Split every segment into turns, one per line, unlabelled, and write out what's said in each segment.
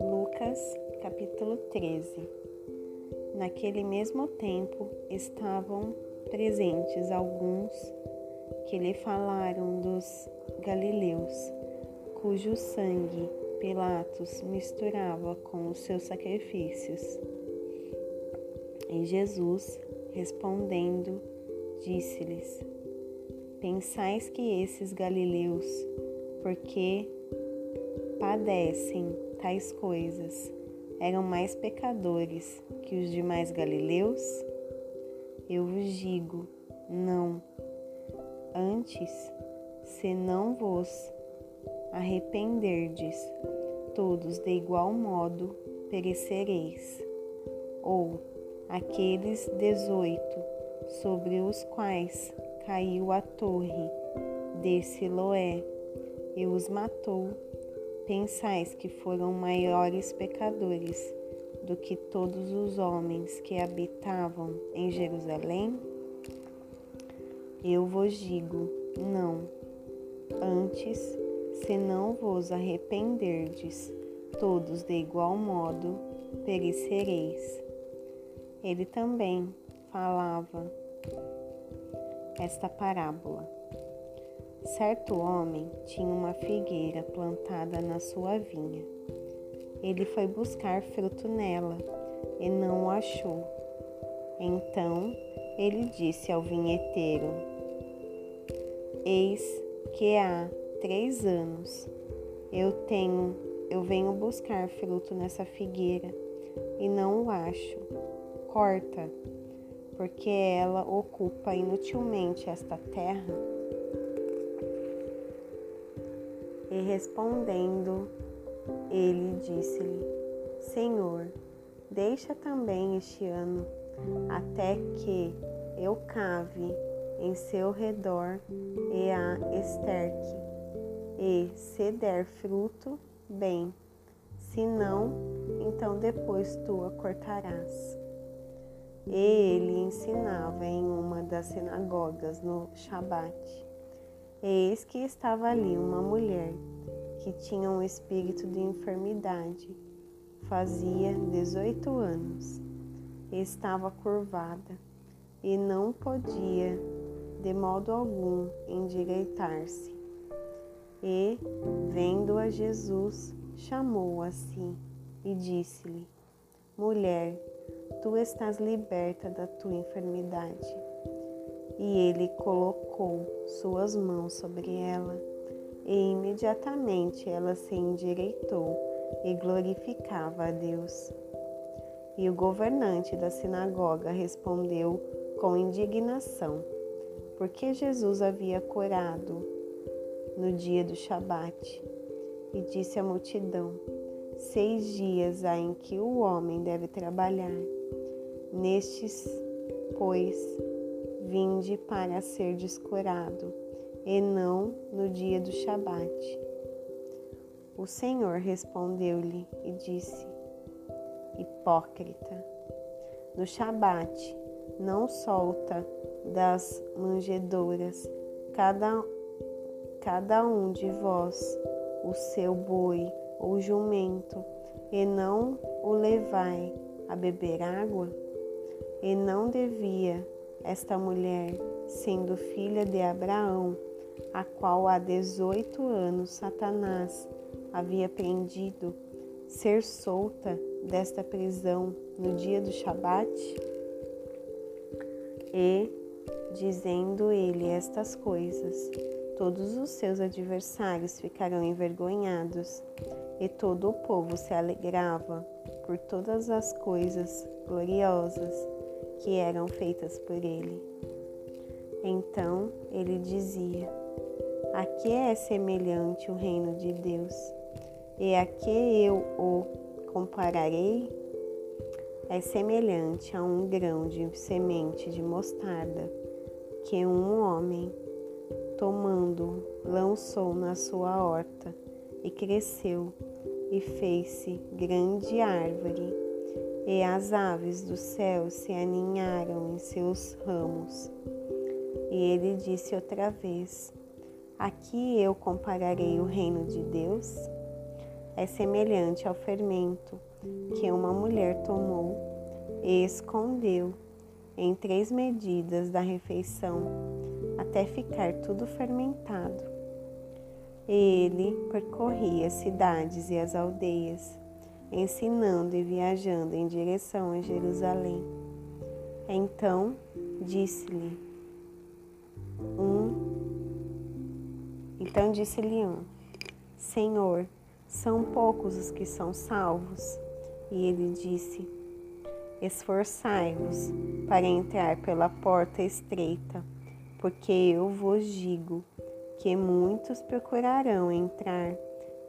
Lucas, capítulo 13 Naquele mesmo tempo estavam presentes alguns que lhe falaram dos galileus, cujo sangue Pilatos misturava com os seus sacrifícios. E Jesus, respondendo, disse-lhes: Pensais que esses galileus, porque padecem tais coisas, eram mais pecadores que os demais galileus? Eu vos digo, não. Antes, se não vos arrependerdes, todos de igual modo perecereis. Ou aqueles dezoito sobre os quais caiu a torre de Siloé e os matou, pensais que foram maiores pecadores do que todos os homens que habitavam em Jerusalém? Eu vos digo, não. Antes, se não vos arrependerdes, todos de igual modo perecereis. Ele também falava esta parábola. Certo homem tinha uma figueira plantada na sua vinha. Ele foi buscar fruto nela e não o achou. Então ele disse ao vinheteiro: Eis que há três anos eu tenho, eu venho buscar fruto nessa figueira e não o acho. Corta porque ela ocupa inutilmente esta terra? E respondendo, ele disse-lhe: Senhor, deixa também este ano, até que eu cave em seu redor e a esterque, e se der fruto, bem, se não, então depois tu a cortarás. E ele ensinava em uma das sinagogas no Shabat. Eis que estava ali uma mulher que tinha um espírito de enfermidade. Fazia 18 anos. Estava curvada e não podia de modo algum endireitar-se. E, vendo a Jesus, chamou a si e disse-lhe: Mulher, tu estás liberta da tua enfermidade. E ele colocou suas mãos sobre ela, e imediatamente ela se endireitou e glorificava a Deus. E o governante da sinagoga respondeu com indignação, porque Jesus havia curado no dia do Shabat, e disse à multidão: Seis dias há em que o homem deve trabalhar. Nestes, pois, vinde para ser descurado, e não no dia do Shabat. O Senhor respondeu-lhe e disse: Hipócrita, no Shabat não solta das manjedouras cada, cada um de vós o seu boi ou jumento, e não o levai a beber água? E não devia esta mulher, sendo filha de Abraão, a qual há dezoito anos Satanás havia prendido, ser solta desta prisão no dia do Shabat? E, dizendo ele estas coisas, todos os seus adversários ficarão envergonhados, e todo o povo se alegrava por todas as coisas gloriosas que eram feitas por ele. Então ele dizia: A que é semelhante o reino de Deus? E a que eu o compararei? É semelhante a um grão de semente de mostarda que um homem tomando, lançou na sua horta e cresceu e fez-se grande árvore, e as aves do céu se aninharam em seus ramos. E ele disse outra vez: Aqui eu compararei o reino de Deus. É semelhante ao fermento que uma mulher tomou e escondeu em três medidas da refeição, até ficar tudo fermentado. Ele percorria as cidades e as aldeias, ensinando e viajando em direção a Jerusalém. Então disse-lhe um Então disse-lhe um: Senhor, são poucos os que são salvos. E ele disse: Esforçai-vos para entrar pela porta estreita, porque eu vos digo que muitos procurarão entrar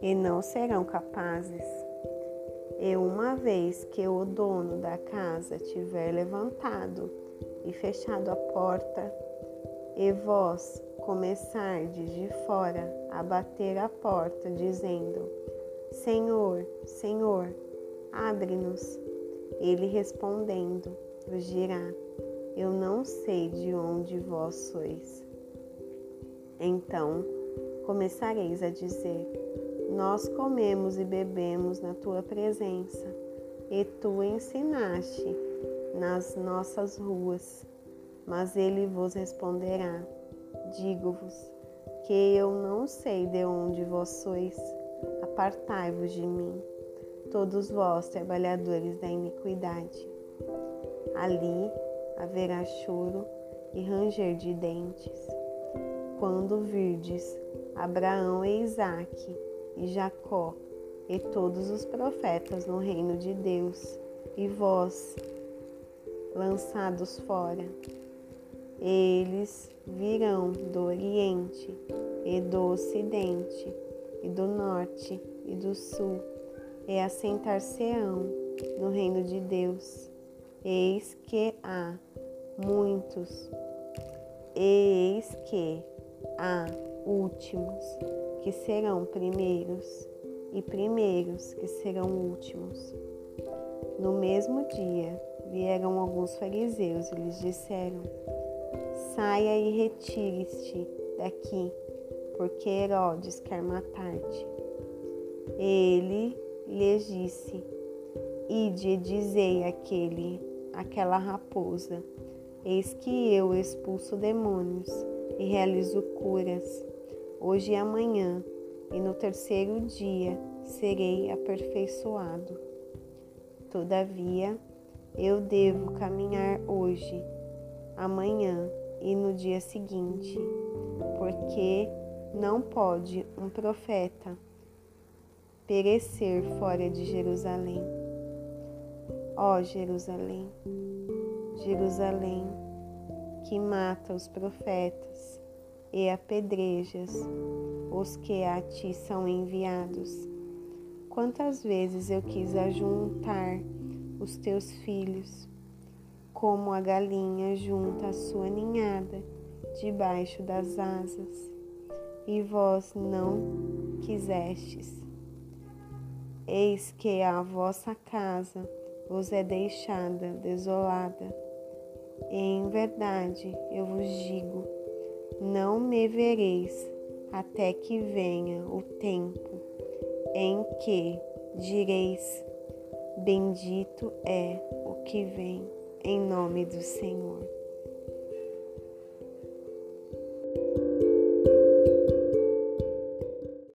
e não serão capazes. E uma vez que o dono da casa tiver levantado e fechado a porta, e vós começardes de fora a bater a porta, dizendo: Senhor, Senhor, abre-nos. Ele respondendo, vos dirá: Eu não sei de onde vós sois. Então começareis a dizer: Nós comemos e bebemos na tua presença, e tu ensinaste nas nossas ruas. Mas ele vos responderá: Digo-vos que eu não sei de onde vós sois, apartai-vos de mim, todos vós trabalhadores da iniquidade. Ali haverá choro e ranger de dentes. Quando virdes Abraão e Isaque e Jacó e todos os profetas no reino de Deus, e vós lançados fora, eles virão do Oriente e do Ocidente, e do Norte e do Sul, e assentar-se-ão no reino de Deus. Eis que há muitos, eis que há últimos que serão primeiros, e primeiros que serão últimos. No mesmo dia vieram alguns fariseus e lhes disseram: Saia e retire-te daqui, porque Herodes quer matar-te. Ele lhes disse: Ide e dizei àquele, àquela raposa: Eis que eu expulso demônios e realizo curas, hoje e amanhã, e no terceiro dia serei aperfeiçoado. Todavia, eu devo caminhar hoje, amanhã e no dia seguinte, porque não pode um profeta perecer fora de Jerusalém. Ó Jerusalém, Jerusalém, que mata os profetas e apedrejas os que a ti são enviados. Quantas vezes eu quis ajuntar os teus filhos como a galinha junta a sua ninhada debaixo das asas, e vós não quisestes. Eis que a vossa casa vos é deixada desolada. Em verdade eu vos digo: não me vereis até que venha o tempo em que direis: Bendito é o que vem em nome do Senhor.